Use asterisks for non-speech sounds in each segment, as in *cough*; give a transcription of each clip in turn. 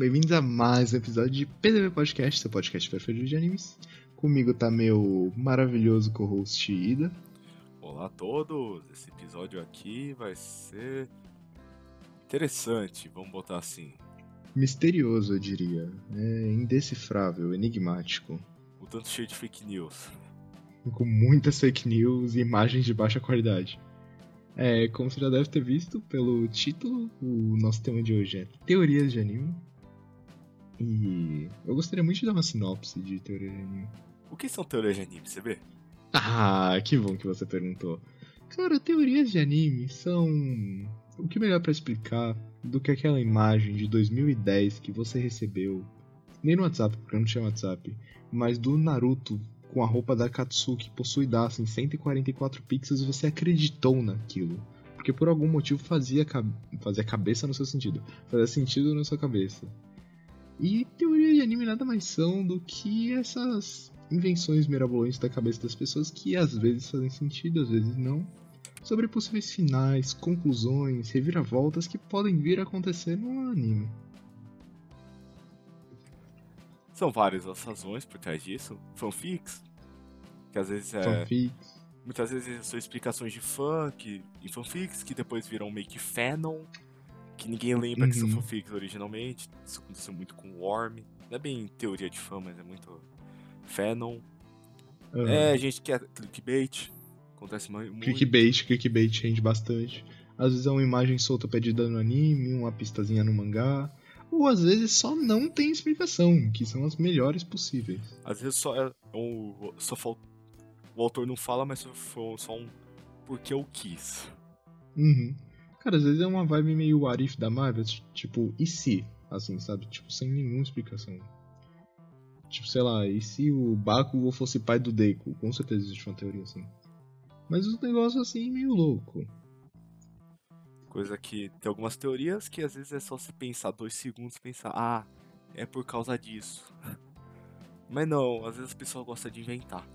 bem-vindos a mais um episódio de PDV Podcast, seu podcast preferido de animes. Comigo tá meu maravilhoso co-host Ida. Olá a todos, esse episódio aqui vai ser interessante, vamos botar assim. Misterioso, eu diria. É indecifrável, enigmático. O tanto cheio de fake news. Com muitas fake news e imagens de baixa qualidade. É, como você já deve ter visto pelo título, o nosso tema de hoje é teorias de anime. E eu gostaria muito de dar uma sinopse de teoria de anime. O que são teorias de anime, você vê? Ah, que bom que você perguntou. Cara, teorias de anime são o que melhor para explicar do que aquela imagem de 2010 que você recebeu, nem no WhatsApp, porque eu não tinha WhatsApp, mas do Naruto com a roupa da Katsuki possuidaça em 144 pixels e você acreditou naquilo. Porque por algum motivo fazia, fazia cabeça no seu sentido. Fazia sentido na sua cabeça. E teorias de anime nada mais são do que essas invenções mirabolantes da cabeça das pessoas que às vezes fazem sentido, às vezes não. Sobre possíveis finais, conclusões, reviravoltas que podem vir a acontecer no anime. São várias as razões por trás disso. Fanfics, que às vezes é. Fanfics. Muitas vezes são explicações de fã que, em fanfics que depois viram meio que fanon, que ninguém lembra uhum. que são uhum. fanfics originalmente. Isso aconteceu muito com Worm. Não é bem teoria de fã, mas é muito fanon. Uhum. É, gente que é clickbait. Acontece muito. Clickbait, clickbait rende bastante. Às vezes é uma imagem solta pedida no anime, uma pistazinha no mangá ou às vezes só não tem explicação, que são as melhores possíveis. Às vezes só é um, só falta, o autor não fala, mas foi só um porque eu quis. Uhum. Cara, às vezes é uma vibe meio Arif da Marvel, tipo, e se? Assim, sabe? Tipo, sem nenhuma explicação. Tipo, sei lá, e se o Bakugo fosse pai do Deku? Com certeza existe uma teoria assim. Mas os negócios assim meio louco. Coisa que tem algumas teorias que às vezes é só se pensar dois segundos e pensar, ah, é por causa disso. *laughs* Mas não, às vezes a pessoa gosta de inventar.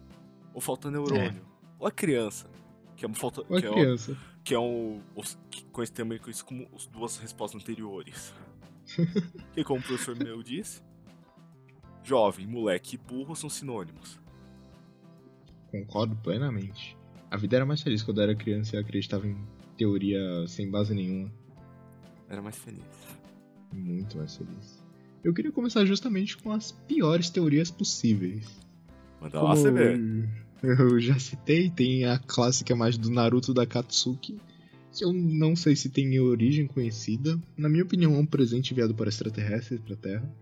Ou falta neurônio. É. Ou a criança. Que é uma falta. Ou que, criança. É, que é um. Que conhece também isso como as duas respostas anteriores. *laughs* e como o professor meu disse, jovem, moleque e burro são sinônimos. Concordo plenamente. A vida era mais feliz quando eu era criança e acreditava em teoria sem base nenhuma. Era mais feliz. Muito mais feliz. Eu queria começar justamente com as piores teorias possíveis. Manda lá você ver. Eu já citei, tem a clássica mais do Naruto da Katsuki. Eu não sei se tem origem conhecida. Na minha opinião, é um presente enviado para extraterrestres para a Terra.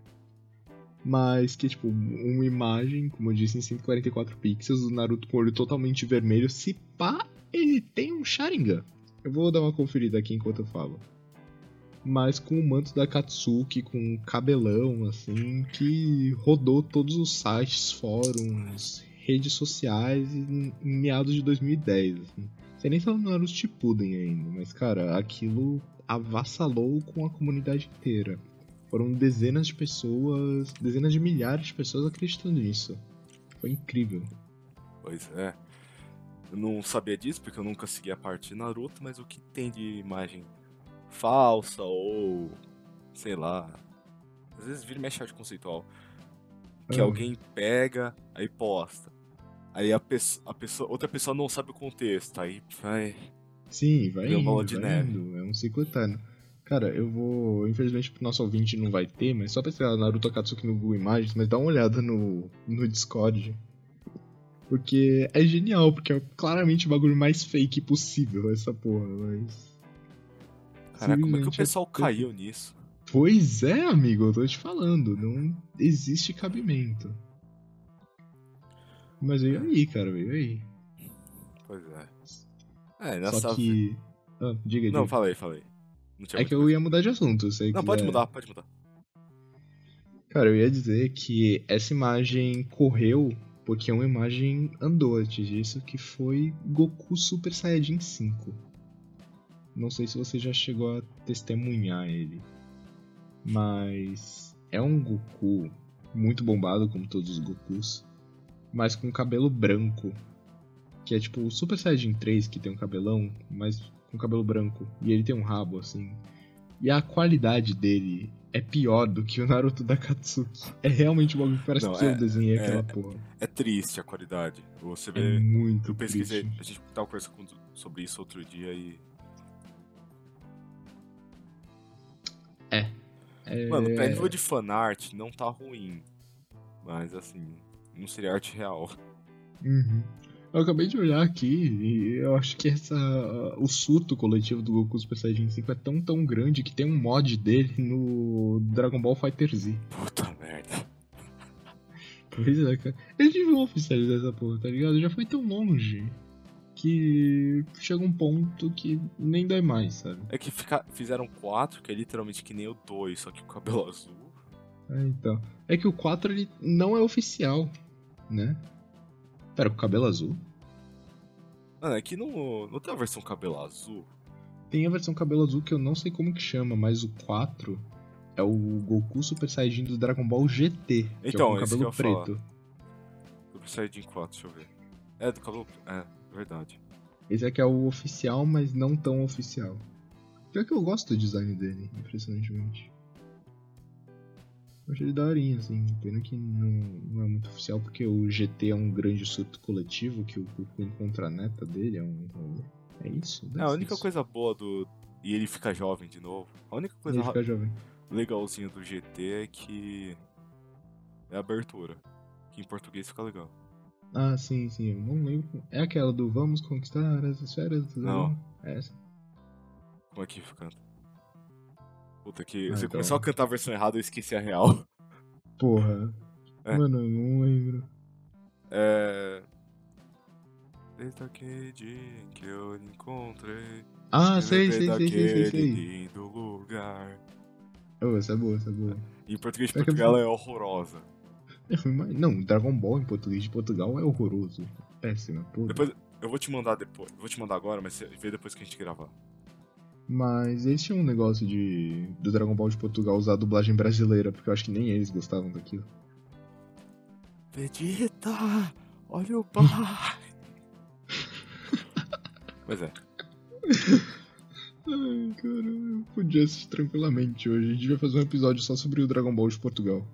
Mas que, tipo, uma imagem, como eu disse, em 144 pixels, do Naruto com o olho totalmente vermelho. Se pá, ele tem um Sharingan. Eu vou dar uma conferida aqui enquanto eu falo. Mas com o manto da Katsuki, com um cabelão, assim, que rodou todos os sites, fóruns, redes sociais em, meados de 2010. Assim. Você nem sabe no Naruto Shippuden ainda, mas, cara, aquilo avassalou com a comunidade inteira. Foram dezenas de pessoas, dezenas de milhares de pessoas acreditando nisso. Foi incrível. Pois é. Eu não sabia disso porque eu nunca segui a parte de Naruto, mas o que tem de imagem falsa ou sei lá, às vezes vira mexe arte conceitual que ah. alguém pega aí posta. Aí a, pessoa, a pessoa, outra pessoa não sabe o contexto, aí vai. Sim, vai indo, bola de vai neve. Indo. É um ciclo eterno. Cara, eu vou. Infelizmente pro nosso ouvinte não vai ter, mas só pra pesquisar Naruto Akatsuki no Google Imagens, mas dá uma olhada no, no Discord. Porque é genial, porque é claramente o bagulho mais fake possível, essa porra, mas. Caraca, como é que o pessoal é... caiu nisso? Pois é, amigo, eu tô te falando, não existe cabimento. Mas veio aí, cara, veio aí. Pois é. É, nessa... Só que. Ah, diga, diga. Não, falei, falei. é que eu ia mudar de assunto, sei Não, pode mudar, pode mudar. Cara, eu ia dizer que essa imagem correu porque uma imagem andou antes disso, que foi Goku Super Saiyajin 5. Não sei se você já chegou a testemunhar ele. Mas é um Goku muito bombado, como todos os Gokus, mas com cabelo branco. Que é tipo o Super Saiyajin 3, que tem um cabelão, mas com cabelo branco. E ele tem um rabo, assim. E a qualidade dele é pior do que o Naruto da Katsuki. É realmente um bagulho que parece Não, que é- eu desenhei é- aquela porra. É triste a qualidade. Você É vê. muito eu pesquisei. triste. A gente tava conversando sobre isso outro dia e. É... Mano, pra nível de fanart não tá ruim. Mas assim, não seria arte real. Uhum. Eu acabei de olhar aqui e eu acho que essa, o surto coletivo do Goku Super Saiyajin 5 é tão tão grande que tem um mod dele no Dragon Ball Fighter Z. Puta merda. Pois é, cara. Eles deviam oficializar essa porra, tá ligado? Já foi tão longe que chega um ponto que nem dói mais, sabe? É que fica- fizeram quatro, que é literalmente que nem o dois, só que com cabelo *laughs* azul. É, então. É que o 4 ele não é oficial, né? Pera, com cabelo azul? Mano, é que não, não tem a versão cabelo azul. Tem a versão cabelo azul que eu não sei como que chama, mas o 4 é o Goku Super Saiyajin do Dragon Ball GT, que Então, é o que eu cabelo ia falar. preto. Super Saiyajin 4, deixa eu ver. É, do cabelo. É, verdade. Esse aqui é o oficial, mas não tão oficial. Pior que eu gosto do design dele, impressionantemente. Eu achei ele daorinha, assim. Pena que não, não é muito oficial, porque o GT é um grande surto coletivo, que o Goku encontra a neta dele, é um... É isso? É, a única isso. coisa boa do. E ele fica jovem de novo. A única coisa Ele fica jovem. legalzinha do GT é que. É a abertura. Que em português fica legal. Ah, sim, sim, eu não lembro. É aquela do Vamos Conquistar as Esferas do Não. É essa. Como é que canta? Puta que. Ah, você então. começou a cantar a versão errada, eu esqueci a real. Porra. É. Mano, eu não lembro. É. Desde aquele dia em que eu encontrei. Ah, sei, sei, sei, sei, sei, sei. lindo lugar. Oh, essa é boa, essa é boa. Em português de É eu Portugal fui- é horrorosa. Eu fui mais- Não, Dragon Ball em português de Portugal é horroroso. Péssima, porra. Depois, eu vou te mandar depois. Vou te mandar agora, mas vê depois que a gente gravar. Mas eles tinham um negócio de do Dragon Ball de Portugal usar a dublagem brasileira, porque eu acho que nem eles gostavam daquilo. Vegeta! Olha o pai! *laughs* Mas é. Ai, caramba, eu podia assistir tranquilamente hoje. A gente vai fazer um episódio só sobre o Dragon Ball de Portugal.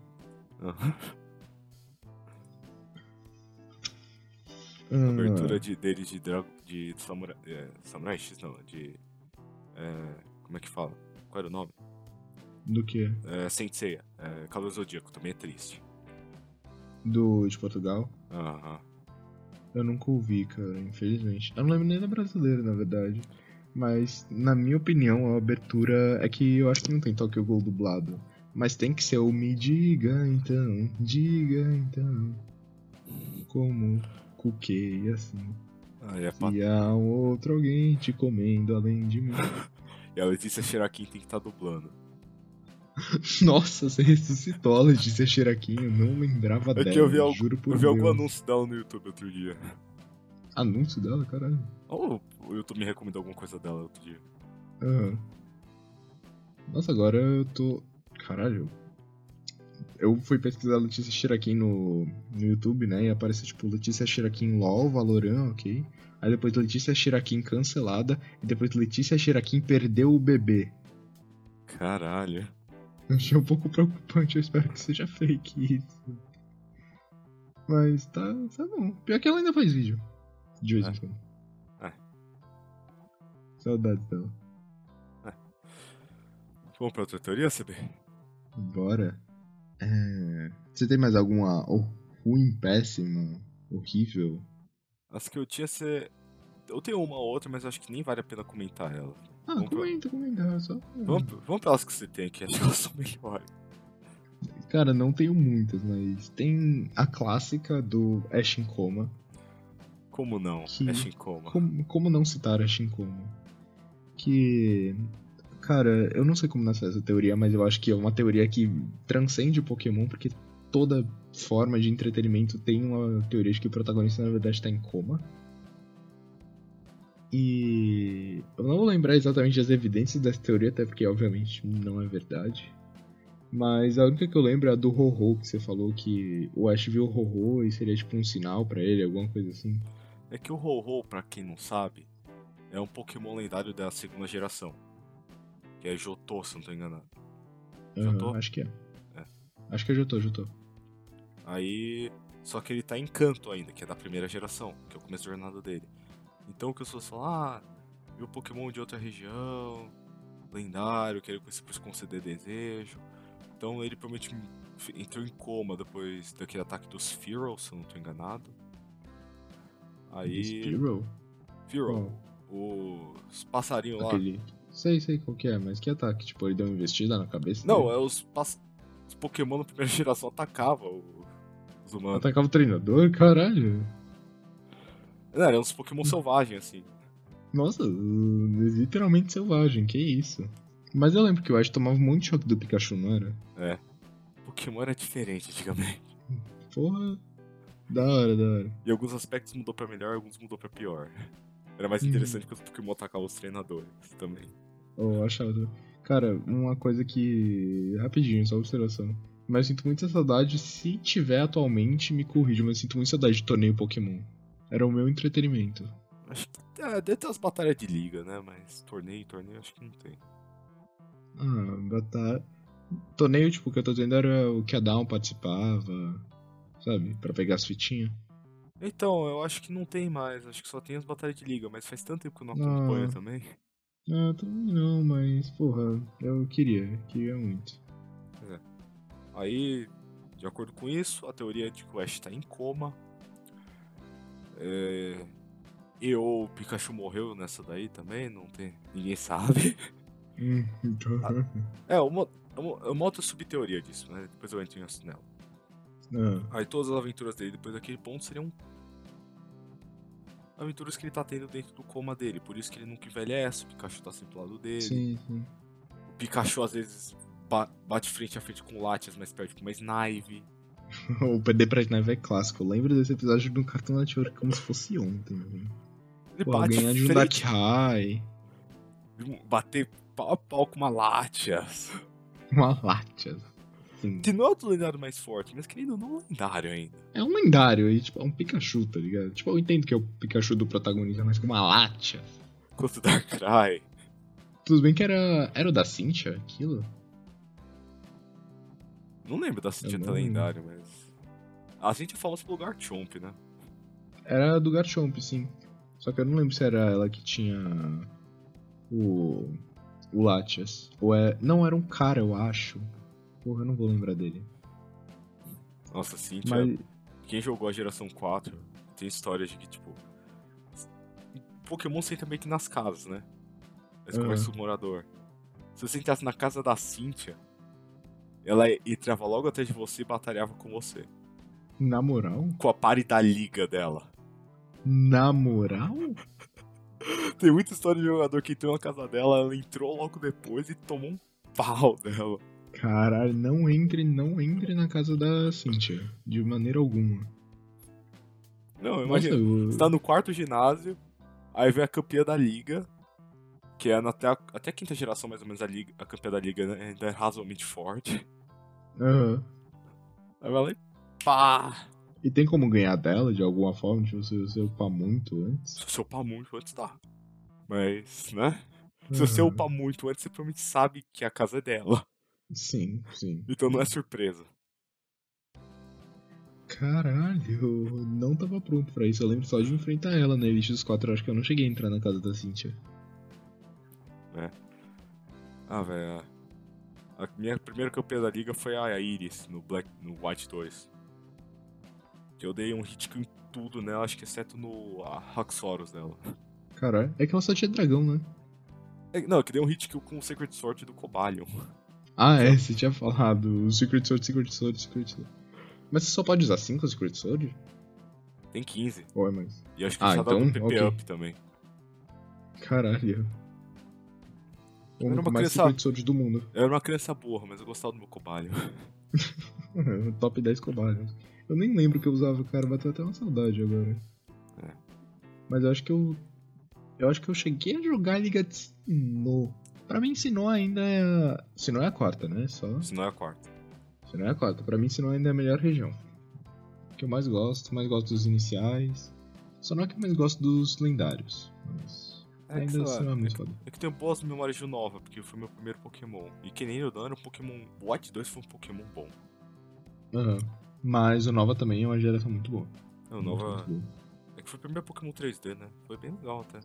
Aham. Ah, Abertura de, dele de, Drago, de Samurai, é, Samurai X, não, de. É, como é que fala? Qual era o nome? Do que? É, Saint Seiya, é, Cavaleiro Zodíaco, também é triste. Do de Portugal? Aham. Eu nunca ouvi, cara, infelizmente. Eu não lembro nem da brasileira, na verdade. Mas, na minha opinião, a abertura é que eu acho que não tem Tokyo Ghoul dublado. Mas tem que ser o Me Diga então, diga então. Como cuquei assim. Ah, e, Se há outro alguém te comendo além de mim. *laughs* e a Letícia Shirakin tem que estar dublando. *laughs* Nossa, você ressuscitou a Letícia Shirakin, eu não lembrava É que dela, eu vi algo- juro por Eu vi algum Deus. anúncio dela no YouTube outro dia. Anúncio dela, caralho. Ou o YouTube me recomendou alguma coisa dela outro dia. Aham. Nossa, agora eu tô. Caralho. Eu fui pesquisar Letícia Shirakin no, no YouTube, né? E apareceu tipo Letícia Shirakin LOL, Valorant, ok. Aí depois Letícia Shirakin cancelada. E depois Letícia Shirakin perdeu o bebê. Caralho. Eu achei um pouco preocupante, eu espero que seja fake isso. Mas tá, tá bom. Pior que ela ainda faz vídeo. De vez em É. quando. É. Saudades dela. Vamos pra outra teoria, CB? Bora. É... Você tem mais alguma ou- ruim, péssima, horrível? As que eu tinha ser. Eu tenho uma ou outra, mas acho que nem vale a pena comentar ela. Ah, Vamos pra- comenta, comenta. é Só... Vamos, vamos pelas que você tem, que *laughs* acho que elas são melhores. Cara, não tenho muitas, mas tem a clássica do Ash em Coma. Como não? Que- É Shinkoma. Como, como não citar Ash em Coma? Que. Cara, eu não sei como nasceu essa teoria, mas eu acho que é uma teoria que transcende o Pokémon, porque toda forma de entretenimento tem uma teoria de que o protagonista na verdade está em coma. E eu não vou lembrar exatamente as evidências dessa teoria, até porque obviamente não é verdade. Mas a única que eu lembro é a do Ho-Ho, que você falou que o Ash viu o Ho-Ho e seria tipo um sinal pra ele, alguma coisa assim. É que o Ho-Ho, pra quem não sabe, é um Pokémon lendário da segunda geração. Que é Jotô, se não tô enganado. Já Aham, tô? Acho que é. É. Acho que eu já tô, já tô. Aí. Só que ele tá em canto ainda, que é da primeira geração, que é o começo da jornada dele. Então o que as pessoas falam, ah, viu Pokémon de outra região, lendário, quero conhecer por conceder desejo. Então ele provavelmente f- entrou em coma depois daquele ataque dos Fearow, se eu não tô enganado. Aí. Spearow? Fearow, Qual? os passarinhos lá. Aquele. Sei, sei qual que é, mas que ataque? Tipo, ele deu uma investida na cabeça? Não, dele? é os, pass... os Pokémon da primeira *laughs* geração atacavam os humanos. Atacava o treinador? Caralho. Não, eram uns Pokémon selvagens, assim. Nossa, literalmente selvagem, que isso. Mas eu lembro que o Ash tomava de choque do Pikachu, não era? Pokémon era diferente antigamente. Porra. Da hora, da hora. Em alguns aspectos mudou pra melhor, alguns mudou pra pior. Era mais Uhum. interessante que os Pokémon atacavam os treinadores também. Eu achava. Cara, uma coisa que. Rapidinho, só observação. Mas eu sinto muita saudade. Se tiver atualmente, me corrija, mas eu sinto muita saudade de torneio Pokémon. Era o meu entretenimento. Acho que é, deve ter umas batalhas de liga, né? Mas torneio, torneio, acho que não tem. Ah, batalha. Torneio, tipo, que eu tô dizendo era o que a Down participava. Sabe? Pra pegar as fitinhas. Então, eu acho que não tem mais. Acho que só tem as batalhas de liga, mas faz tanto tempo que eu não acompanho Ah. também. Ah, também não, mas, porra, eu queria. Queria muito. Aí, de acordo com isso, a teoria é de que o Ash tá em coma. É... E ou o Pikachu morreu nessa daí também, não tem. Ninguém *laughs* sabe. Hum, então. *laughs* É, uma, uma, uma outra subteoria disso, né? Depois eu entro nela. Ah, Aí todas as aventuras dele depois daquele ponto seriam aventuras que ele tá tendo dentro do coma dele. Por isso que ele nunca envelhece, o Pikachu tá sempre do lado dele. sim, sim. O Pikachu às vezes ba- bate frente a frente com o Latias, mas perde com uma Snive. *laughs* o PD pra Snipe é clássico. Eu lembro desse episódio do Cartoon Network como se fosse ontem. velho. Ele Pô, bate ganhar de um High. bater pau a pau com uma Latias. Uma Latias. Sim. Não é o lendário mais forte, mas querendo ou não, é um lendário ainda. É um lendário e, tipo, é um Pikachu, tá ligado? Tipo, eu entendo que é o Pikachu do protagonista, mas com uma Latias. Quanto o Darkrai. Tudo bem que era. Era o da Cynthia, aquilo? Não lembro da Cintia ter não lendário, mas. A Cintia é famosa pelo Garchomp, né? Era do Garchomp, sim. Só que eu não lembro se era ela que tinha. O. O Latias. Ou é. Não, era um cara, eu acho. Porra, eu não vou lembrar dele. Nossa, Cintia. Mas. Quem jogou a geração 4 tem histórias de que, tipo. Pokémon senta meio que nas casas, né? Eles Aham. conversam com o morador. Se você entrasse na casa da Cynthia, ela entrava logo atrás de você e batalhava com você. Na moral? Com a pare da liga dela. Na moral? Tem muita história de jogador que entrou na casa dela, ela entrou logo depois e tomou um pau *laughs* dela. Caralho, não entre, não entre na casa da Cynthia. De maneira alguma. Não, Nossa, imagina. eu... Você tá no quarto ginásio, aí vem a campeã da liga, que é até a, até a quinta geração mais ou menos a, liga, a campeã da liga né, ainda é razoavelmente forte. Aham. Aí vai lá e pá! E tem como ganhar dela de alguma forma? Tipo, se você upar muito antes? Se você upar muito antes, dá. Mas, né? Se você upar muito antes, você provavelmente sabe que a casa é dela. Sim, sim. Então não é surpresa. Caralho, eu não tava pronto pra isso. Eu lembro só de enfrentar ela na Elite dos 4. Eu acho que eu não cheguei a entrar na casa da Cynthia. Ah, velho. A minha primeira campeã da liga foi a Iris no, Black, no White 2. Que eu dei um hit kill em tudo nela, acho que exceto no a Haxorus dela. Caralho, é que ela só tinha dragão, né? É, Não, que dei um hit kill com o Secret Sword do Cobalion. Ah, é, você tinha falado. O Secret Sword, Secret Sword, Secret Sword. Mas você só pode usar 5 Secret Sword? Tem 15. Ou é mais? E acho que Ah, então, PP ok. Up também. Caralho. O Era uma mais criança- Secret Sword do mundo. Eu era uma criança burra, mas eu gostava do meu Cobalion. *laughs* Top 10 cobalhos. Eu nem lembro que eu usava, cara, bateu até uma saudade agora. É. Mas eu acho que eu. Eu acho que eu cheguei a jogar Liga de Sinnoh. Pra mim, Sinnoh ainda é. Sinnoh é a quarta, né? Só. Se não é a quarta. Sinnoh é a quarta. Pra mim, Sinnoh ainda é a melhor região. Que eu mais gosto, mais gosto dos iniciais. Só não é que eu mais gosto dos lendários. Mas. É Ainda assim não é é muito que- foda. é que eu tenho boas memórias de Nova, porque foi meu primeiro Pokémon. E que nem era um Pokémon. O White 2 foi um Pokémon bom. Aham. Mas o Nova também é uma geração muito boa. Muito, Nova. muito boa. É que foi o primeiro Pokémon 3D, né? Foi bem legal até.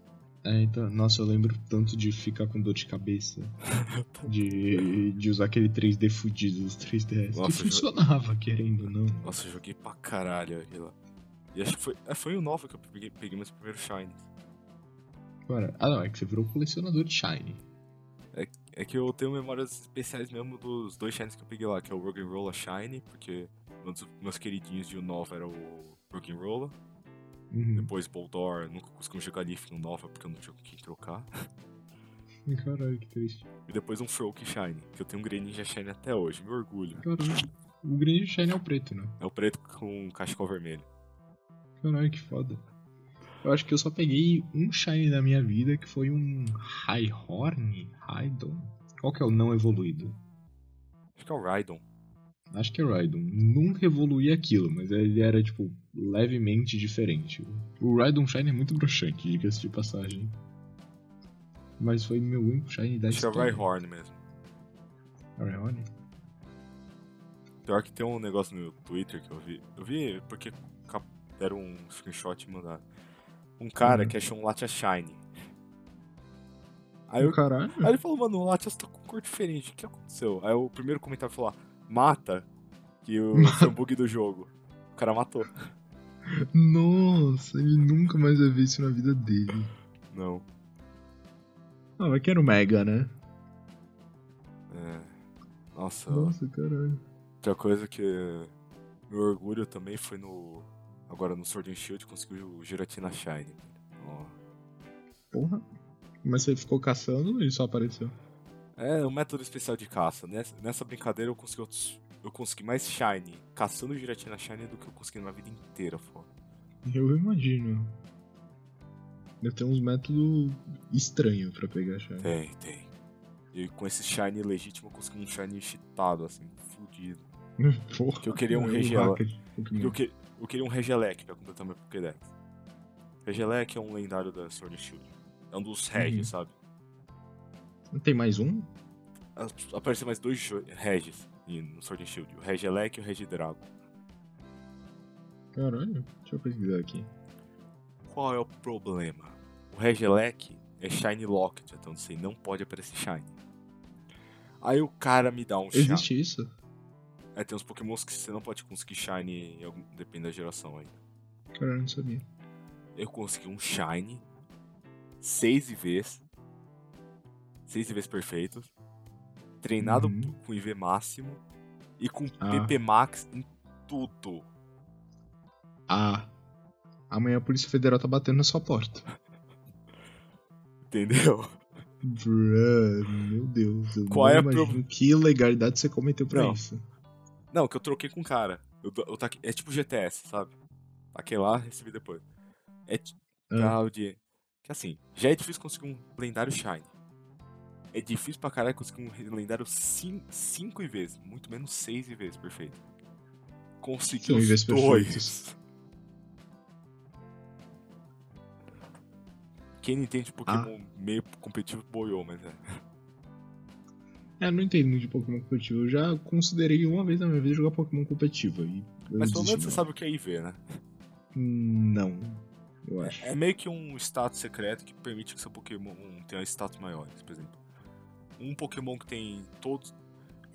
É, então, nossa, eu lembro tanto de ficar com dor de cabeça. *laughs* de, de usar aquele 3D fudido dos 3DS. Nossa, que funcionava, querendo não. Nossa, eu joguei pra caralho aquilo. E acho que foi. É, foi o Nova que eu peguei, peguei meus primeiros Shines. Cara, ah não, é que você virou colecionador de Shine. É que eu tenho memórias especiais mesmo dos dois Shines que eu peguei lá, que é o Rock'n'Rolla Shine, porque um dos meus queridinhos de Nova era o Rock'n'Rolla. Uhum. Depois Boldor, nunca consegui jogar Leaf no Nova porque eu não tinha com quem trocar. *laughs* Caralho, que triste. E depois um Froak Shine, que eu tenho um Greninja Shine até hoje, me orgulho. Caralho. O grande Shine é o preto, né? É o preto com cachecol vermelho. Caralho, que foda. Eu acho que eu só peguei um Shine na minha vida, que foi um Highhorn? Raidon? Qual que é o não evoluído? Acho que é o Raidon. Acho que é Raidon. Nunca evoluí aquilo, mas ele era, tipo, levemente diferente. O Raidon Shine é muito broxante, diga-se de passagem. Mas foi meu único Shine da Acho que é o história. Rhyhorn mesmo. Rhyhorn? Pior que tem um negócio no Twitter que eu vi. Eu vi porque deram um screenshot e mandaram. Um cara Uhum. que achou um Latias Shine. Aí, eu, aí ele falou, mano, o Latias tá com cor diferente. O que aconteceu? Aí o primeiro comentário falou, ah, mata. Que o *laughs* foi um bug do jogo. O cara matou. Nossa, ele nunca mais vai ver isso na vida dele. Não. Ah, mas que era o Mega, né? É. Nossa, Nossa, caralho. outra coisa que. Meu orgulho também foi no. Agora no Sword and Shield conseguiu o Giratina Shine. Ó. Porra. Mas você ficou caçando ou ele só apareceu? É um método especial de caça. Nessa, brincadeira eu consegui, outros- eu consegui mais Shine caçando Giratina Shine do que eu consegui na vida inteira, foda. Eu imagino. Deve ter uns métodos estranhos pra pegar chave. Tem, tem. E com esse Shine legítimo eu consegui um Shine cheatado, assim, fudido. *laughs* Porra. Que eu queria um Pokémon. Eu, que, eu queria um Regelec pra completar meu Pokédex. Regelec é um lendário da Sword Shield. É um dos Regis, Uhum. sabe? Não tem mais um? Apareceu mais dois Regis no Sword and Shield. O Regelec e o Regidrago. Caralho. Deixa eu pesquisar aqui. Qual é o problema? O Regelec é Shine Locket, até onde sei, não pode aparecer Shine. Aí o cara me dá um Shine. Existe isso? É, tem uns Pokémons que você não pode conseguir Shine, algum- depende da geração ainda. Caralho, não sabia. Eu consegui um Shine, 6 IVs, 6 IVs perfeitos, treinado Uhum. com IV máximo e com Ah. PP Max em tudo. Ah. Amanhã a Polícia Federal tá batendo na sua porta. *laughs* Entendeu? Bruh, meu Deus. Eu Qual é a pro- que ilegalidade você cometeu pra Não. isso. Não, que eu troquei com o cara. Eu, eu taquei- é tipo GTS, sabe? Taquei lá, recebi depois. É tipo Ah. de. Que assim, já é difícil conseguir um lendário Shine. É difícil pra caralho conseguir um lendário 5 IVs, muito menos 6 IVs, perfeito. Consegui São os dois. perfeitos. Quem não entende Ah. Pokémon meio competitivo boiou, mas é. É, não entendo muito de Pokémon competitivo. Eu já considerei uma vez na minha vida jogar Pokémon competitivo. E Mas pelo menos você sabe o que é IV, né? Não. Eu acho. É meio que um status secreto que permite que seu Pokémon tenha status maiores, por exemplo. Um Pokémon que tem todos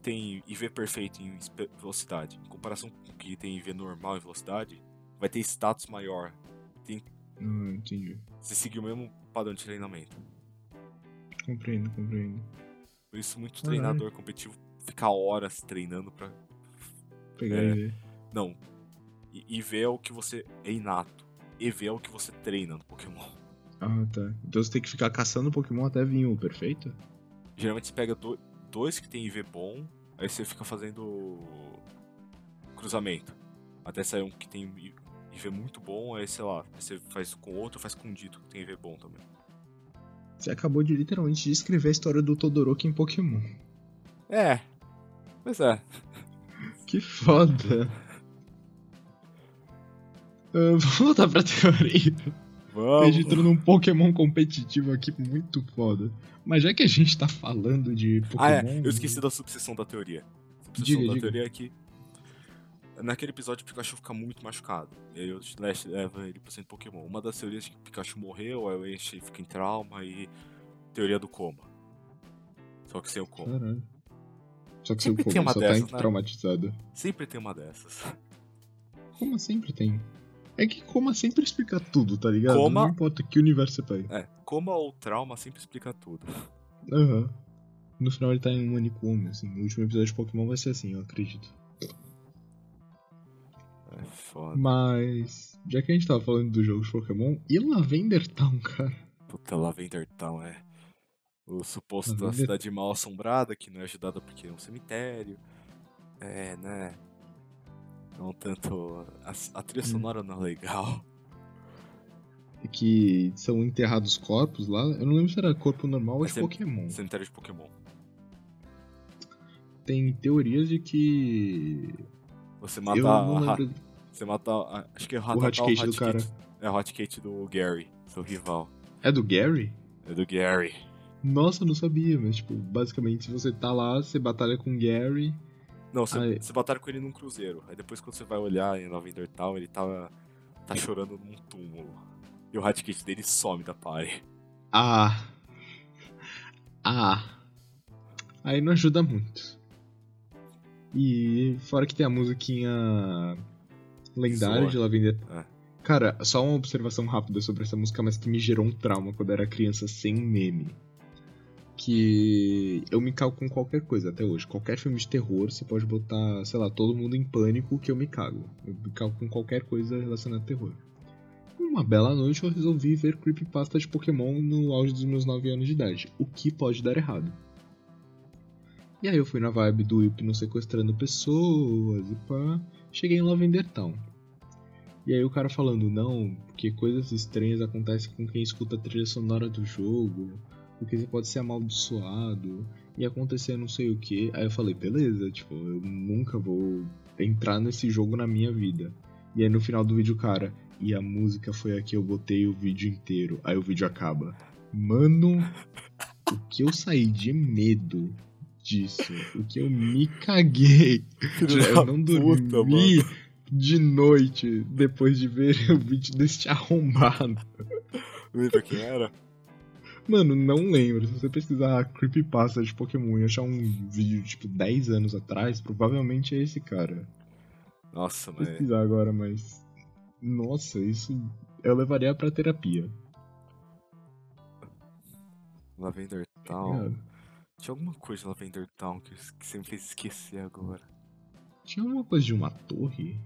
tem IV perfeito em velocidade, em comparação com o que tem IV normal em velocidade, vai ter status maior. Ah, entendi. Se seguir o mesmo padrão de treinamento. Compreendo, compreendo. Por isso muito Caralho. treinador competitivo fica horas treinando pra. Pegar É. e ver. Não. IV é o que você é inato. EV é o que você treina no Pokémon. Ah, tá. Então você tem que ficar caçando Pokémon até vir o perfeito? Geralmente você pega do- dois que tem IV bom, aí você fica fazendo cruzamento. Até sair um que tem IV muito bom, aí sei lá, você faz com outro, faz com um dito que tem IV bom também. Você acabou de literalmente descrever a história do Todoroki em Pokémon. É. Pois é. *laughs* Que foda. Ah, *laughs* vamos voltar pra teoria. Vamos. A gente entrou num Pokémon competitivo aqui muito foda. Mas já que a gente tá falando de Pokémon. Ah, é, eu esqueci da subseção da teoria. A subseção Diga, da diga. teoria é que naquele episódio o Pikachu fica muito machucado. E aí o Slash leva ele pro centro Pokémon. Uma das teorias é que o Pikachu morreu, aí o Ash fica em trauma e teoria do coma. Só que sem o coma. Caralho. Só que seu Sempre tem Pokémon uma só dessas, tá né? traumatizado. Sempre tem uma dessas. Coma sempre tem. É que coma sempre explica tudo, tá ligado? Coma- Não importa que universo você pega. É, coma ou trauma sempre explica tudo. Aham. No final ele tá em um manicômio, assim. No último episódio de Pokémon vai ser assim, eu acredito. É foda. Mas. Já que a gente tava falando do jogo de Pokémon, e Lavender Town, *laughs* cara? Puta, Lavender Town é. O suposto da Lavender- cidade mal assombrada, que não é ajudada porque é um cemitério. É, né? Não tanto. A, a trilha Hum. sonora não é legal. Que são enterrados corpos lá. Eu não lembro se era corpo normal ou É de Pokémon. Cemitério de Pokémon. Tem teorias de que. Você eu mata. não a, ra- lembro. você mata. a- acho que é o O Hotkate do cara. É o Hotkate do Gary, seu rival. É do Gary? É do Gary. Nossa, eu não sabia, mas tipo, basicamente se você tá lá, você batalha com o Gary. Não, você, você batalha com ele num cruzeiro. Aí depois quando você vai olhar em Lavender Town, ele tá, tá chorando num túmulo. E o Hotkate dele some da party. Ah. Ah. Aí não ajuda muito. E fora que tem a musiquinha lendária de Lavender. É. Cara, só uma observação rápida sobre essa música, mas que me gerou um trauma quando era criança sem meme. Que eu me cago com qualquer coisa até hoje. Qualquer filme de terror, você pode botar, sei lá, todo mundo em pânico que eu me cago. Eu me cago com qualquer coisa relacionada a terror. Uma bela noite eu resolvi ver creepypasta de Pokémon no auge dos meus 9 anos de idade. O que pode dar errado? E aí eu fui na vibe do Hypno sequestrando pessoas e pá. Cheguei em Lavender Town. E aí o cara falando, não, porque coisas estranhas acontecem com quem escuta a trilha sonora do jogo, porque você pode ser amaldiçoado, e acontecer não sei o que. Aí eu falei, beleza, tipo, eu nunca vou entrar nesse jogo na minha vida. E aí no final do vídeo, cara, e a música foi a que eu botei o vídeo inteiro. Aí o vídeo acaba. Mano, o que eu saí de medo disso, o que eu me caguei. Eu não dormi de noite depois de ver o vídeo desse arrombado. Lembra quem era? Mano, não lembro. Se você pesquisar creepypasta de Pokémon e achar um vídeo tipo 10 anos atrás, provavelmente é esse cara. Nossa, mas. pesquisar agora, mas. Nossa, isso eu levaria pra terapia. Lavender tá Town. ligado? Tinha alguma coisa em Lavender Town que, que você me fez esquecer agora. Tinha alguma coisa de uma torre?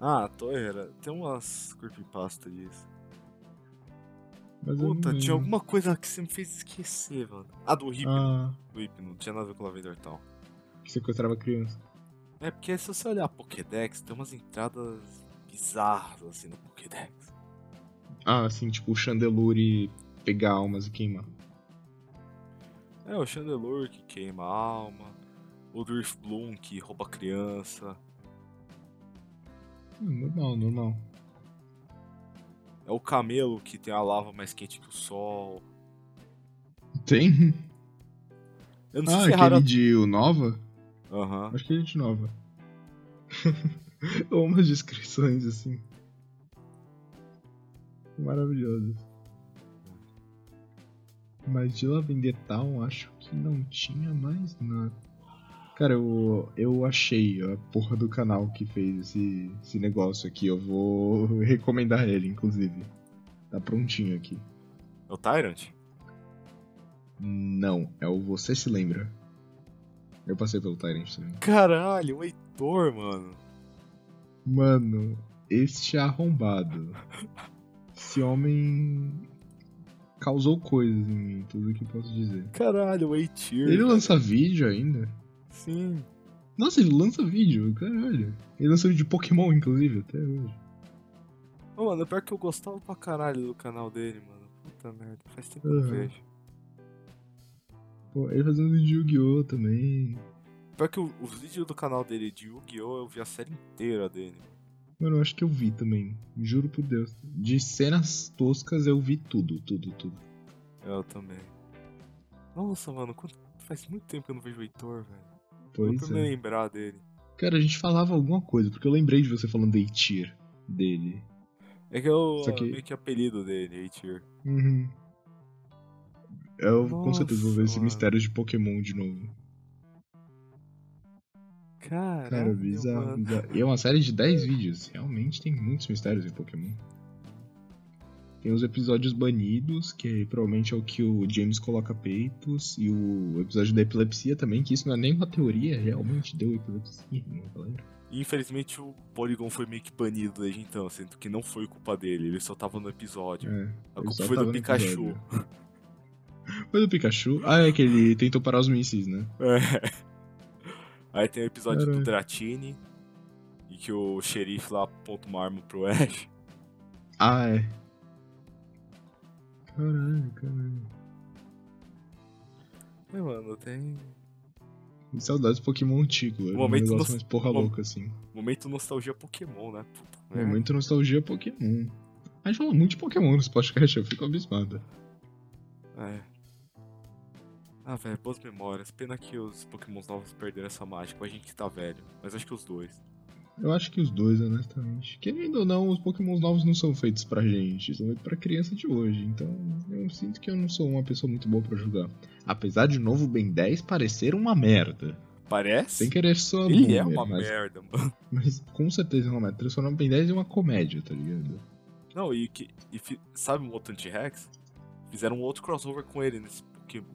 Ah, a torre era. Tem umas creepypasta disso. Mas Puta, tinha alguma coisa que você me fez esquecer, mano. Ah, do Hipno. Ah, Do Hipno. Não tinha nada a ver com Lavender Town. que sequestrava criança. É porque se você olhar a Pokédex, tem umas entradas bizarras assim no Pokédex. Ah, assim, tipo o Chandelure pegar almas e queimar. É, o Chandelure que queima a alma. O Drifbloom que rouba a criança. Hum, normal, normal. É o Camelo que tem a lava mais quente que o sol. Tem? Eu não sei Ah, se é aquele de Nova? Aham. Acho que é de Nova. *laughs* Ou umas descrições assim. Maravilhosas. Mas de Lavender Town, acho que não tinha mais nada. Cara, eu, eu achei a porra do canal que fez esse, esse negócio aqui. Eu vou *laughs* recomendar ele, inclusive. Tá prontinho aqui. É o Tyrant? Não, é o Você Se Lembra. Eu passei pelo Tyrant também. Caralho, o Heitor, mano. Mano, este arrombado. Esse homem causou coisas em mim, tudo que eu posso dizer. Caralho, o Heitor. Ele lança vídeo ainda? Sim. Nossa, ele lança vídeo, caralho. Ele lança vídeo de Pokémon, inclusive, até hoje. Ô, mano, pior que eu gostava pra caralho do canal dele, mano. Puta merda, faz tempo que eu não Uhum. vejo. Pô, ele fazendo vídeo de Yu-Gi-Oh! também. Pior que o- os vídeos do canal dele de Yu-Gi-Oh! eu vi a série inteira dele. Mano, eu acho que eu vi também. Juro por Deus. De cenas toscas eu vi tudo, tudo, tudo. Eu também. Nossa, mano, quanto... faz muito tempo que eu não vejo o Heitor, velho. Pois Vou é. lembrar dele. Cara, a gente falava alguma coisa, porque eu lembrei de você falando da tier dele. É que eu Só que- meio que apelido dele, Heitor. Uhum. Eu com certeza vou ver Nossa, esse mistério de Pokémon de novo. Caralho, Cara, bizarro, bizarro. E é uma série de 10 vídeos. Realmente tem muitos mistérios em Pokémon. Tem os episódios banidos, que provavelmente é o que o James coloca peitos, e o episódio da epilepsia também, que isso não é nem uma teoria, realmente deu epilepsia, não galera. E, Infelizmente o Polygon foi meio que banido desde então, sendo que não foi culpa dele, ele só tava no episódio. É, A culpa foi do Pikachu. *laughs* Foi do Pikachu? Ah, é que ele tentou parar os mísseis, né? É. Aí tem o episódio Caralho. do Dratini, e que o xerife lá aponta uma arma pro Ash. Ah, é. Caralho, caralho. É, mano, tem. Saudades do Pokémon antigo, era um Momento negócio nos- mais porra mom- louca, assim. Momento nostalgia Pokémon, né? Puta merda. Momento nostalgia Pokémon. A gente fala muito de Pokémon nesse podcast, eu fico abismado. É. Ah, velho, boas memórias. Pena que os Pokémons novos perderam essa mágica, a gente que tá velho. Mas acho que os dois. Eu acho que os dois, honestamente. Querendo ou não, os Pokémons novos não são feitos pra gente, são feitos pra criança de hoje. Então, eu sinto que eu não sou uma pessoa muito boa pra julgar. Apesar de o novo Ben 10 parecer uma merda. Parece? Sem querer só Ele é boomer, uma mas, merda, mano. *laughs* mas com certeza é uma merda. Transformar o Ben 10 em uma comédia, tá ligado? Não, e que. E sabe o Mutante Rex? Fizeram um outro crossover com ele nesse,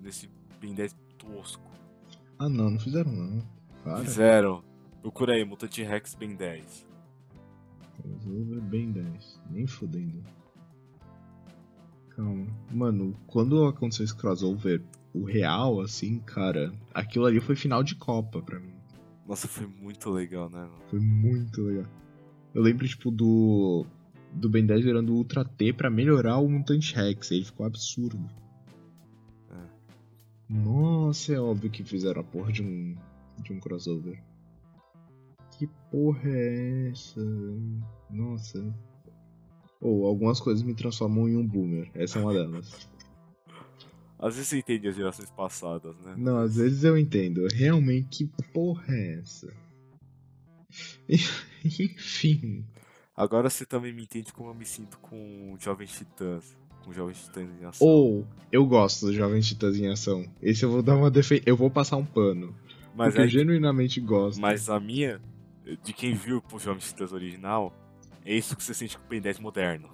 nesse Ben 10 tosco. Ah não, não fizeram não. Para. Fizeram. Procura aí, Mutante Rex Ben 10. Crossover Ben 10. Nem fodendo. Calma. Mano, quando aconteceu esse crossover, o real, assim, cara, aquilo ali foi final de Copa pra mim. Nossa, foi muito legal, né, mano? Foi muito legal. Eu lembro, tipo, do. Do Ben 10 virando Ultra T pra melhorar o Mutante Rex. Ele ficou absurdo. É. Nossa, é óbvio que fizeram a porra de um. de um crossover. Que porra é essa? Nossa. Ou algumas coisas me transformam em um boomer. Essa é uma delas. *laughs* Às vezes você entende as gerações passadas, né? Não, às vezes eu entendo. Realmente, que porra é essa? *laughs* Enfim. Agora você também me entende como eu me sinto com Jovens Titãs. Com Jovens Titãs em ação. Ou eu gosto do Jovem Titãs em Ação. Esse eu vou dar uma defesa. Eu vou passar um pano. mas, porque eu aí- genuinamente gosto. mas a minha, de quem viu o Jovens Titãs original, é isso que você sente com o Ben 10 moderno.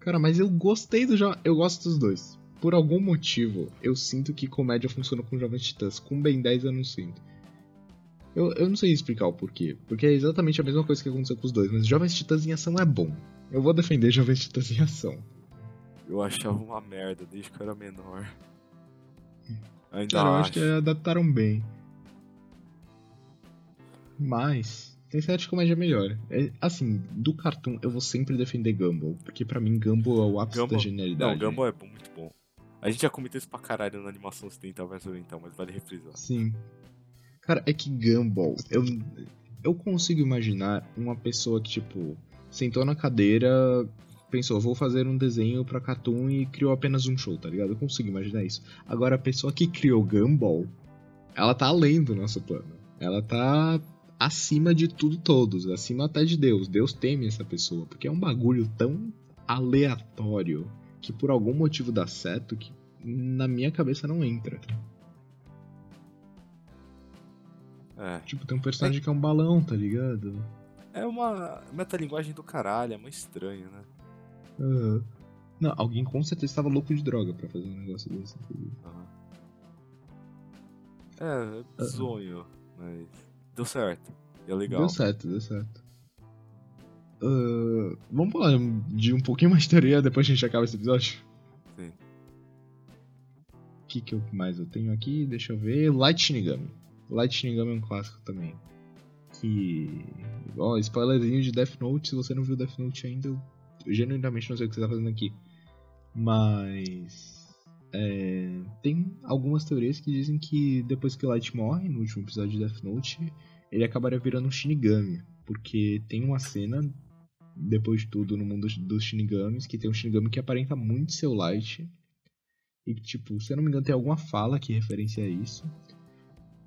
Cara, mas eu gostei do jo... Eu gosto dos dois. Por algum motivo, eu sinto que comédia funciona com Jovens Titãs. Com Ben 10 eu não sinto. Eu, eu não sei explicar o porquê. Porque é exatamente a mesma coisa que aconteceu com os dois. Mas Jovens Titãs em Ação é bom. Eu vou defender Jovens Titãs em Ação. Eu achava uma merda desde que eu era menor. Ainda Cara, eu acho. acho que adaptaram bem. Mas, de comédia melhor. É, assim, do cartoon eu vou sempre defender Gumball. Porque pra mim Gumball é o ápice Gumball- da genialidade. Não, Gumball é muito bom. A gente já comentou isso pra caralho na animação ocidental versus oriental, mas vale refrisar. Sim. Cara, é que Gumball, eu, eu consigo imaginar uma pessoa que, tipo, sentou na cadeira, pensou, vou fazer um desenho pra cartoon e criou apenas um show, tá ligado? Eu consigo imaginar isso. Agora, a pessoa que criou Gumball, ela tá além do nosso plano. Ela tá acima de tudo todos, acima até de Deus. Deus teme essa pessoa, porque é um bagulho tão aleatório que por algum motivo dá certo que na minha cabeça não entra. É. Tipo, tem um personagem que é um balão, tá ligado? É uma metalinguagem do caralho, é muito estranho, né? Aham. Não, alguém com certeza estava louco de droga pra fazer um negócio desse. Aham. É, é sonho, mas deu certo. E é legal. Deu certo, deu certo. Ah, vamos falar de um pouquinho mais de teoria depois a gente acaba esse episódio? Sim. O que, que eu mais eu tenho aqui? Deixa eu ver. Light Shinigami. Light Shinigami é um clássico também. Que. Ó, spoilerzinho de Death Note. Se você não viu Death Note ainda, eu genuinamente não sei o que você tá fazendo aqui. Mas. É, tem algumas teorias que dizem que depois que Light morre, no último episódio de Death Note, ele acabaria virando um Shinigami. Porque tem uma cena depois de tudo, no mundo dos Shinigamis, que tem um Shinigami que aparenta muito ser o Light. E tipo, se eu não me engano, tem alguma fala que referencia isso.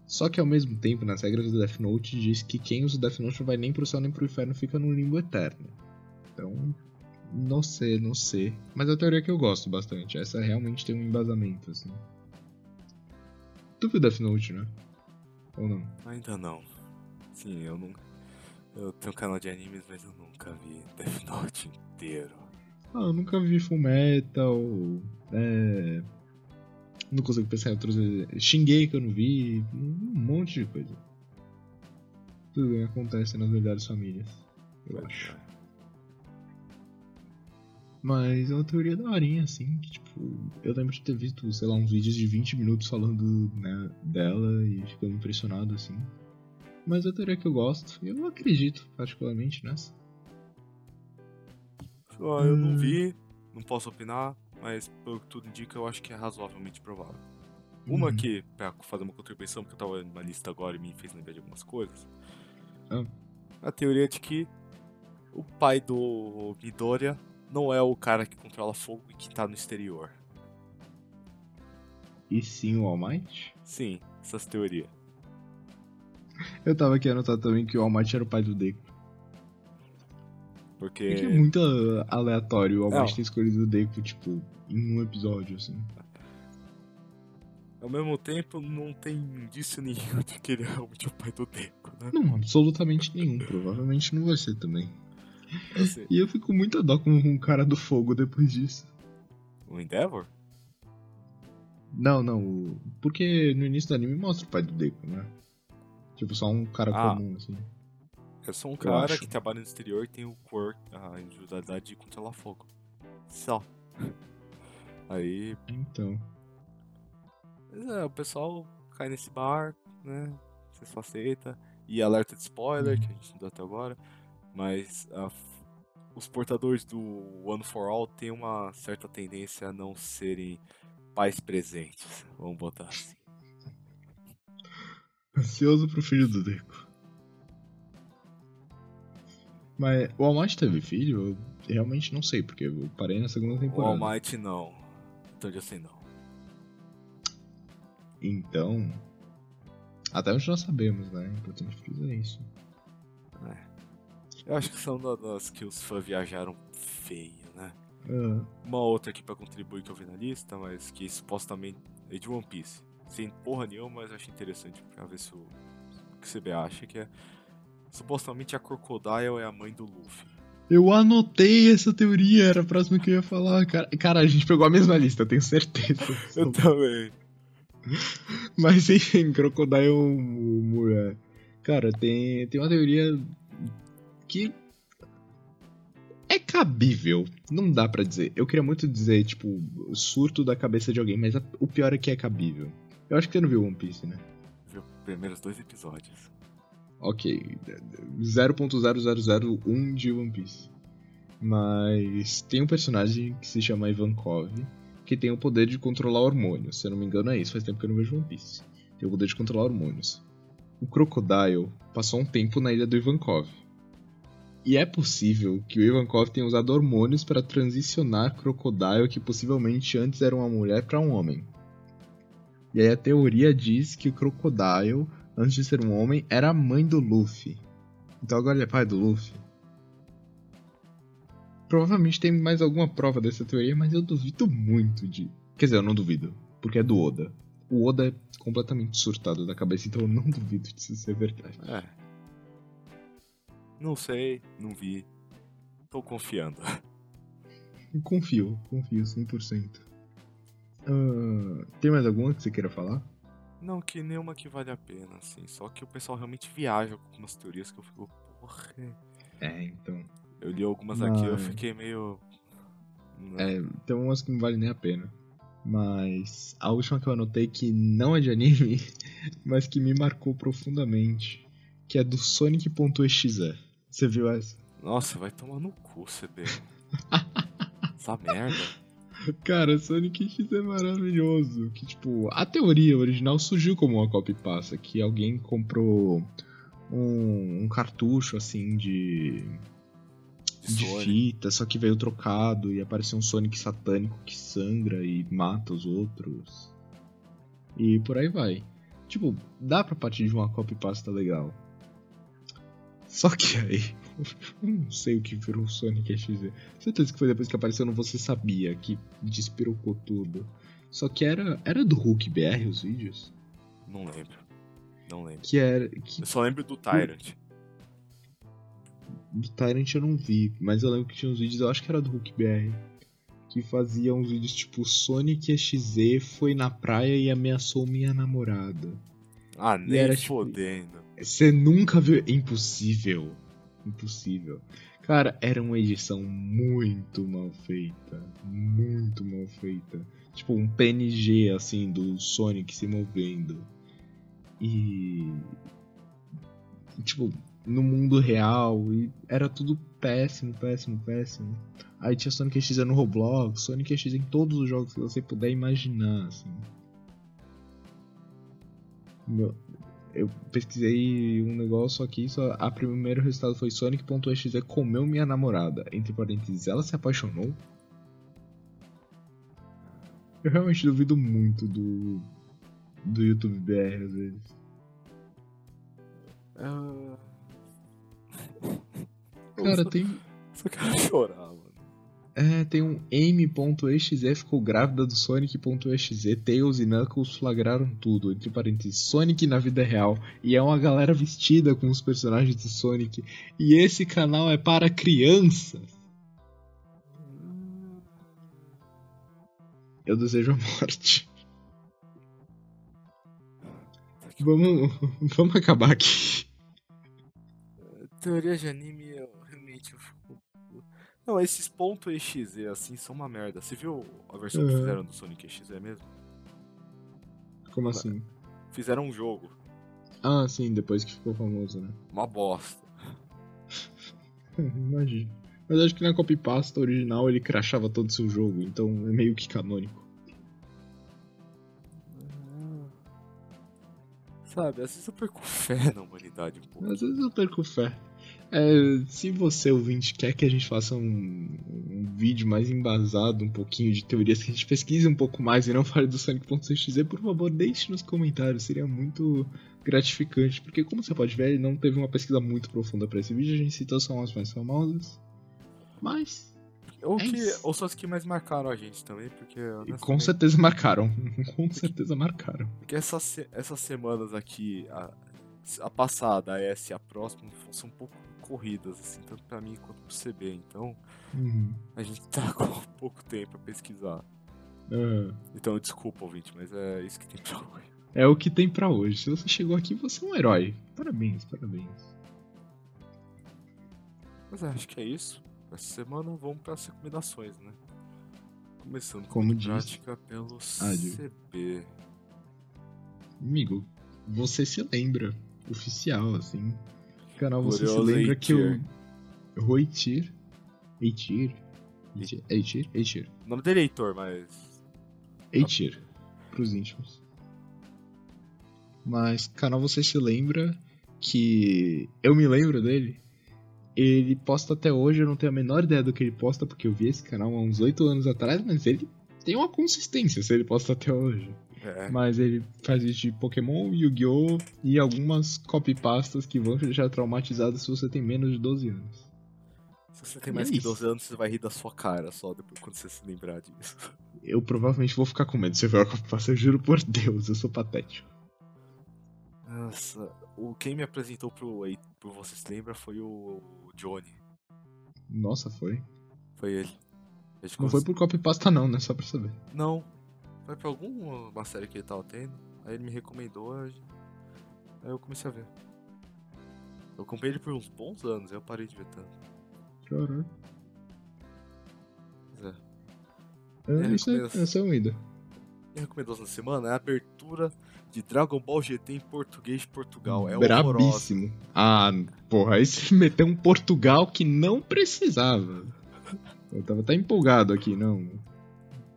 Só que ao mesmo tempo, nas regras do Death Note, diz que quem usa o Death Note não vai nem pro céu nem pro inferno, fica no limbo eterno. Não sei, não sei. Mas é a teoria que eu gosto bastante. Essa realmente tem um embasamento, assim. Tu viu Death Note, né? Ou não? Ainda não. Sim, eu nunca. Eu tenho um canal de animes, mas eu nunca vi Death *laughs* Note inteiro. Ah, eu nunca vi Full Metal. É. Não consigo pensar em outros. Xinguei que eu não vi. Um monte de coisa. Tudo bem, acontece nas melhores famílias. Eu acho. Mas é uma teoria da horinha, assim, que tipo, eu lembro de ter visto, sei lá, uns vídeos de 20 minutos falando né, dela e ficando impressionado, assim. Mas é a teoria que eu gosto, e eu não acredito particularmente nessa. Eu não vi, não posso opinar, mas pelo que tudo indica, eu acho que é razoavelmente provável. Uma Uhum. que, pra fazer uma contribuição, porque eu tava na lista agora e me fez lembrar de algumas coisas. Ah. A teoria de que o pai do Midoriya não é o cara que controla fogo e que tá no exterior. E sim o All Might? Sim, essas teorias. Eu tava aqui anotado também que o All Might era o pai do Deku. Porque. É é muito ah, aleatório o All Might ter escolhido o Deku, tipo, em um episódio, assim. Ao mesmo tempo, não tem indício nenhum de que ele é realmente o pai do Deco, né? Não, absolutamente nenhum. Provavelmente não vai ser também. E eu fico muito a dó com um cara do fogo depois disso. o Endeavor? Não, não. Porque no início do anime mostra o pai do Deku, né? Tipo, só um cara Ah. comum, assim. É só um cara acho. que trabalha no exterior e tem o quirk, a individualidade de controlar fogo. Só. *laughs* Aí, Então. mas é, o pessoal cai nesse barco, né? Você só aceita. E alerta de spoiler, que a gente não deu até agora. Mas a os portadores do One for All têm uma certa tendência a não serem pais presentes. Vamos botar assim. Ansioso pro filho do Deku. Mas o All Might teve filho? Eu realmente não sei, porque eu parei na segunda O temporada. All Might não. Então já sei não. Então. Até onde nós sabemos, né? É importante frisar isso. Eu acho que são da- das que os fãs viajaram feio, né? Ah, Uma outra aqui pra contribuir que eu vi na lista, mas que supostamente é de One Piece. Sem porra nenhuma, mas eu achei interessante pra ver se o, o que você acha, que é supostamente a Crocodile é a mãe do Luffy. Eu anotei essa teoria, era a próxima que eu ia falar. Cara, cara a gente pegou a mesma lista, eu tenho certeza. *laughs* Eu também. Mas enfim, Crocodile mulher. Cara, tem, tem uma teoria que é cabível. Não dá pra dizer. Eu queria muito dizer, tipo, surto da cabeça de alguém, mas a- o pior é que é cabível. Eu acho que você não viu One Piece, né? Viu? Primeiros dois episódios. Ok, 0.0001 de One Piece. Mas tem um personagem que se chama Ivankov, que tem o poder de controlar hormônios. Se eu não me engano é isso, faz tempo que eu não vejo One Piece. Tem o poder de controlar hormônios. O Crocodile passou um tempo na ilha do Ivankov. E é possível que o Ivankov tenha usado hormônios para transicionar Crocodile, que possivelmente antes era uma mulher, para um homem. E aí a teoria diz que o Crocodile antes de ser um homem, era a mãe do Luffy. Então agora ele é pai do Luffy. Provavelmente tem mais alguma prova dessa teoria, mas eu duvido muito de. Quer dizer, eu não duvido, porque é do Oda. O Oda é completamente surtado da cabeça, então eu não *laughs* duvido disso ser verdade. É. Não sei, não vi. Tô confiando. Confio, confio 100%. Ah, tem mais alguma que você queira falar? Não, que nenhuma que vale a pena, assim. Só que o pessoal realmente viaja com algumas teorias que eu fico, porra. É, então. Eu li algumas aqui, eu Mas- fiquei meio. né? É, tem umas que não valem nem a pena. Mas a última que eu anotei que não é de anime, *laughs* mas que me marcou profundamente, que é do Sonic.exe. Você viu essa? Nossa, vai tomar no cu, CB. *laughs* Essa merda. Cara, Sonic X é maravilhoso. Que tipo, a teoria original surgiu como uma copy pasta, que alguém comprou um, um cartucho assim de de, Sonic. fita, só que veio trocado e apareceu um Sonic satânico que sangra e mata os outros. E por aí vai. Tipo, dá pra partir de uma copy pasta legal. Só que aí, *laughs* eu não sei o que virou o Sonic XZ. Certeza que foi depois que apareceu no Você Sabia, que despirocou tudo. Só que era, era do Hulk BR os vídeos? Não lembro. Não lembro. Que era. Que Eu só lembro do Tyrant. do Tyrant eu não vi, mas eu lembro que tinha uns vídeos, eu acho que era do Hulk BR. Que fazia uns vídeos tipo Sonic XZ foi na praia e ameaçou minha namorada. Ah, nem era, tipo, fodendo. Você nunca viu. Impossível. Impossível. Cara, era uma edição muito mal feita. Muito mal feita. Tipo, um PNG assim do Sonic se movendo. E. Tipo, no mundo real. E era tudo péssimo, péssimo, péssimo. Aí tinha Sonic X no Roblox, Sonic X em todos os jogos que você puder imaginar, assim. Meu, eu pesquisei um negócio aqui, só a primeiro resultado foi Sonic.exe comeu minha namorada. Entre parênteses, ela se apaixonou? Eu realmente duvido muito do do YouTube BR às vezes. Ah. Cara, tem Só quero chorar, mano. É, tem um Amy.exe ficou grávida do Sonic.exe, Tails e Knuckles flagraram tudo, entre parênteses, Sonic na vida real, e é uma galera vestida com os personagens de Sonic, e esse canal é para crianças. Eu desejo a morte. Vamos, *laughs* vamos acabar aqui. Teoria de anime, Não, esses pontos .exe assim são uma merda. Você viu a versão que Uhum. fizeram do Sonic exe mesmo? Como assim? Fizeram um jogo. Ah, sim, depois que ficou famoso, né? Uma bosta. *laughs* Imagina. Mas acho que na copypasta original ele crachava todo o seu jogo, então é meio que canônico. Sabe, às vezes eu perco *laughs* fé na humanidade um pouco. Às vezes eu perco fé. É, se você, ouvinte, quer que a gente faça um, um vídeo mais embasado, um pouquinho de teorias, que a gente pesquise um pouco mais e não fale do Sonic.cxz, por favor, deixe nos comentários. Seria muito gratificante, porque como você pode ver, ele não teve uma pesquisa muito profunda para esse vídeo, a gente citou só as mais famosas. Mas, Ou, É que, ou só as que mais marcaram a gente também, porque. com certeza marcaram. *laughs* com certeza marcaram. Porque essas, essas semanas aqui, a, a passada, essa e a próxima, são um pouco corridas, assim, tanto pra mim quanto pro CB. Então, Uhum. a gente tá *laughs* com pouco tempo pra pesquisar. Ah. Então, desculpa, ouvinte, mas é isso que tem pra hoje. É o que tem pra hoje. Se você chegou aqui, você é um herói. Parabéns, parabéns. Mas é, acho que é isso. Essa semana vamos pras recomendações, né? Começando com Como a diz. prática pelo. CB. Amigo, você se lembra, oficial, assim. Canal, você se lembra que o. Roitir. Eitir? Eitir? Eitir. O nome dele é Heitor, mas. Eitir. Pros íntimos. Mas, canal, você se lembra que. Eu me lembro dele. Ele posta até hoje, eu não tenho a menor ideia do que ele posta, porque eu vi esse canal há uns 8 anos atrás, mas ele tem uma consistência se ele posta até hoje. É. Mas ele faz isso de Pokémon, Yu-Gi-Oh! e algumas copypastas que vão te deixar traumatizado se você tem menos de 12 anos. Se você tem mais é que isso. 12 anos, você vai rir da sua cara só depois quando você se lembrar disso. Eu provavelmente vou ficar com medo se eu ver a copypasta, eu juro por Deus, eu sou patético. Nossa, o, quem me apresentou pro, pro Você Se Lembra foi o Johnny. Nossa, foi. Foi ele. Não foi por copypasta não, né? Só pra saber. Não. Foi pra alguma série que ele tava tendo. Aí ele me recomendou. Aí eu comecei a ver. Eu comprei ele por uns bons anos, aí eu parei de ver tanto. Caralho. Mas é. É uma ida. Minha recomendação da semana é a abertura de Dragon Ball GT em português de Portugal. É horrorosa. Brabíssimo. Ah, porra, aí você *laughs* meteu um Portugal que não precisava. Eu tava até empolgado aqui, não.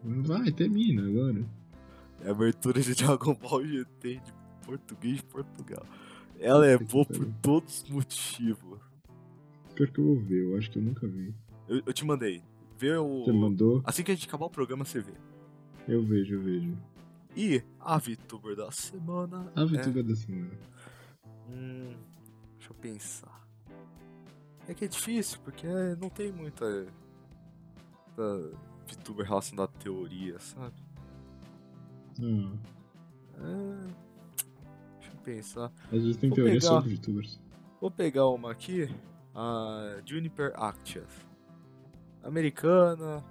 Vai, termina agora. É a abertura de *laughs* Dragon Ball GT de português de Portugal. Ela é boa por todos os motivos. Pior que eu vou ver, eu acho que eu nunca vi. Eu, eu te mandei. Vê o. Você mandou? Assim que a gente acabar o programa, você vê. Eu vejo, eu vejo. E a VTuber da semana. A é- VTuber da semana. Hum, deixa eu pensar. É que é difícil, porque não tem muita. muita VTuber relacionada à teoria, sabe? Ah, É, deixa eu pensar. às vezes tem Vou teoria pegar. sobre VTubers. Vou pegar uma aqui, a Juniper Actias. Americana,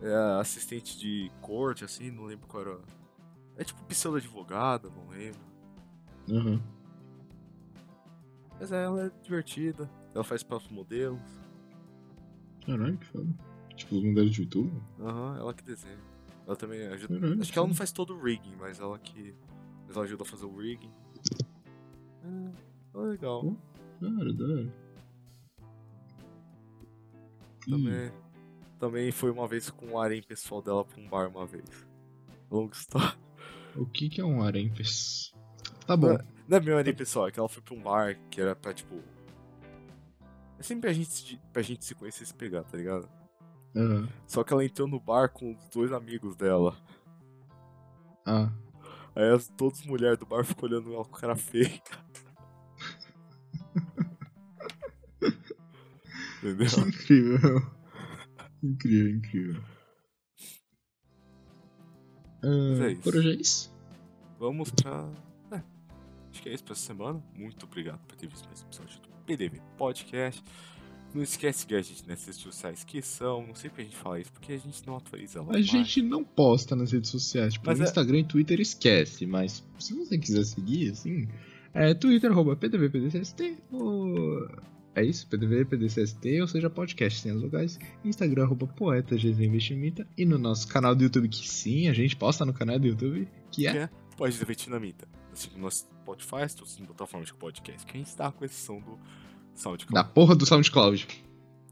é assistente de corte, assim, não lembro qual era. É tipo pseudo-advogada, não lembro. Aham. Mas ela é divertida, ela faz próprios modelos. Caralho, que foda. Tipo, os modelos de YouTube? Aham, ela que desenha. Ela também ajuda. Caralho, Acho que ela não faz todo o rigging, mas ela que. Mas ela ajuda a fazer o rigging. É, é legal. Pô. Da hora, da hora. Ih, Também, também foi uma vez com o harém pessoal dela pra um bar uma vez. Long story. o que que é um harém, pes- Tá bom. Não é meu harém pessoal, é que ela foi pra um bar que era pra tipo. É sempre pra gente, pra gente se conhecer e se pegar, tá ligado? Aham. Só que ela entrou no bar com os dois amigos dela. Ah, Aí as, todas as mulheres do bar ficam olhando ela com cara feia. *laughs* Entendeu? que incrível. incrível, incrível. Mas é Ah, isso. por hoje é isso? Vamos pra. É, acho que é isso pra essa semana. Muito obrigado por ter visto mais episódio do PDV Podcast. Não esquece de seguir a gente nas redes sociais que são. Não sei porque a gente fala isso, porque a gente não atualiza lá. A gente não posta nas redes sociais. Tipo, Mas no é- Instagram e Twitter esquece. Mas se você quiser seguir, assim, é Twitter, arroba PDVPDCST, ou... É isso, PDV, PDCST, ou seja, podcast sem as locais. Instagram, arroba poeta, GZ Investimenta. E no nosso canal do YouTube, que sim, a gente posta no canal do YouTube, que é... É Pode Vietnamita. Assim no Spotify, todas as plataformas de podcast. Que a gente tá com exceção do Da SoundCloud. porra do SoundCloud.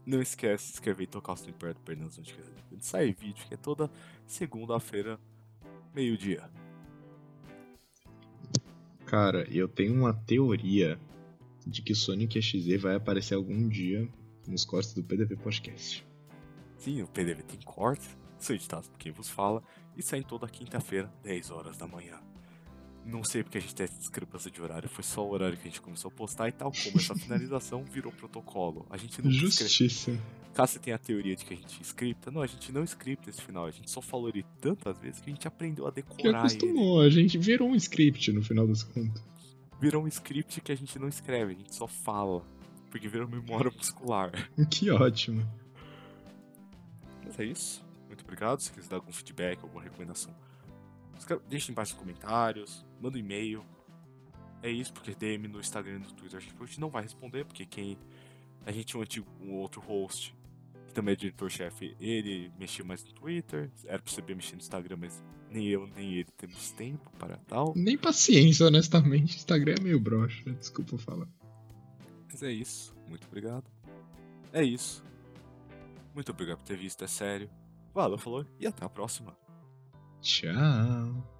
Não esquece de se inscrever e tocar o sininho perto notificações. Quando sair vídeo, que é toda segunda-feira, meio-dia. Cara, eu tenho uma teoria de que Sonic XZ vai aparecer algum dia nos cortes do PDV Podcast. Sim, o PDV tem cortes, são editados por quem vos fala e saem toda quinta-feira, 10 horas da manhã. Não sei porque a gente tem essa discrepância de horário, foi só o horário que a gente começou a postar e tal como essa *laughs* finalização virou protocolo. A gente não escreve. Justiça. Caso você tenha a teoria de que a gente scripta, não, a gente não scripta esse final, a gente só falou ele tantas vezes que a gente aprendeu a decorar ele. acostumou, a gente virou um script no final das contas. Virou um script que a gente não escreve, a gente só fala. Porque virou memória muscular. *laughs* Que ótimo. Mas é isso. Muito obrigado. Se quiser dar algum feedback, alguma recomendação, escreve- deixa embaixo nos comentários, manda um e-mail. É isso, porque DM no Instagram e no Twitter a gente não vai responder, porque quem. A gente tinha um antigo um outro host, que também é diretor-chefe, ele mexia mais no Twitter, era pra saber mexer no Instagram, mas nem eu nem ele temos tempo para tal. Nem paciência, honestamente. Instagram é meio broxa. Desculpa falar. Mas é isso. Muito obrigado. É isso. Muito obrigado por ter visto, é sério. Valeu, falou e até a próxima. Ciao.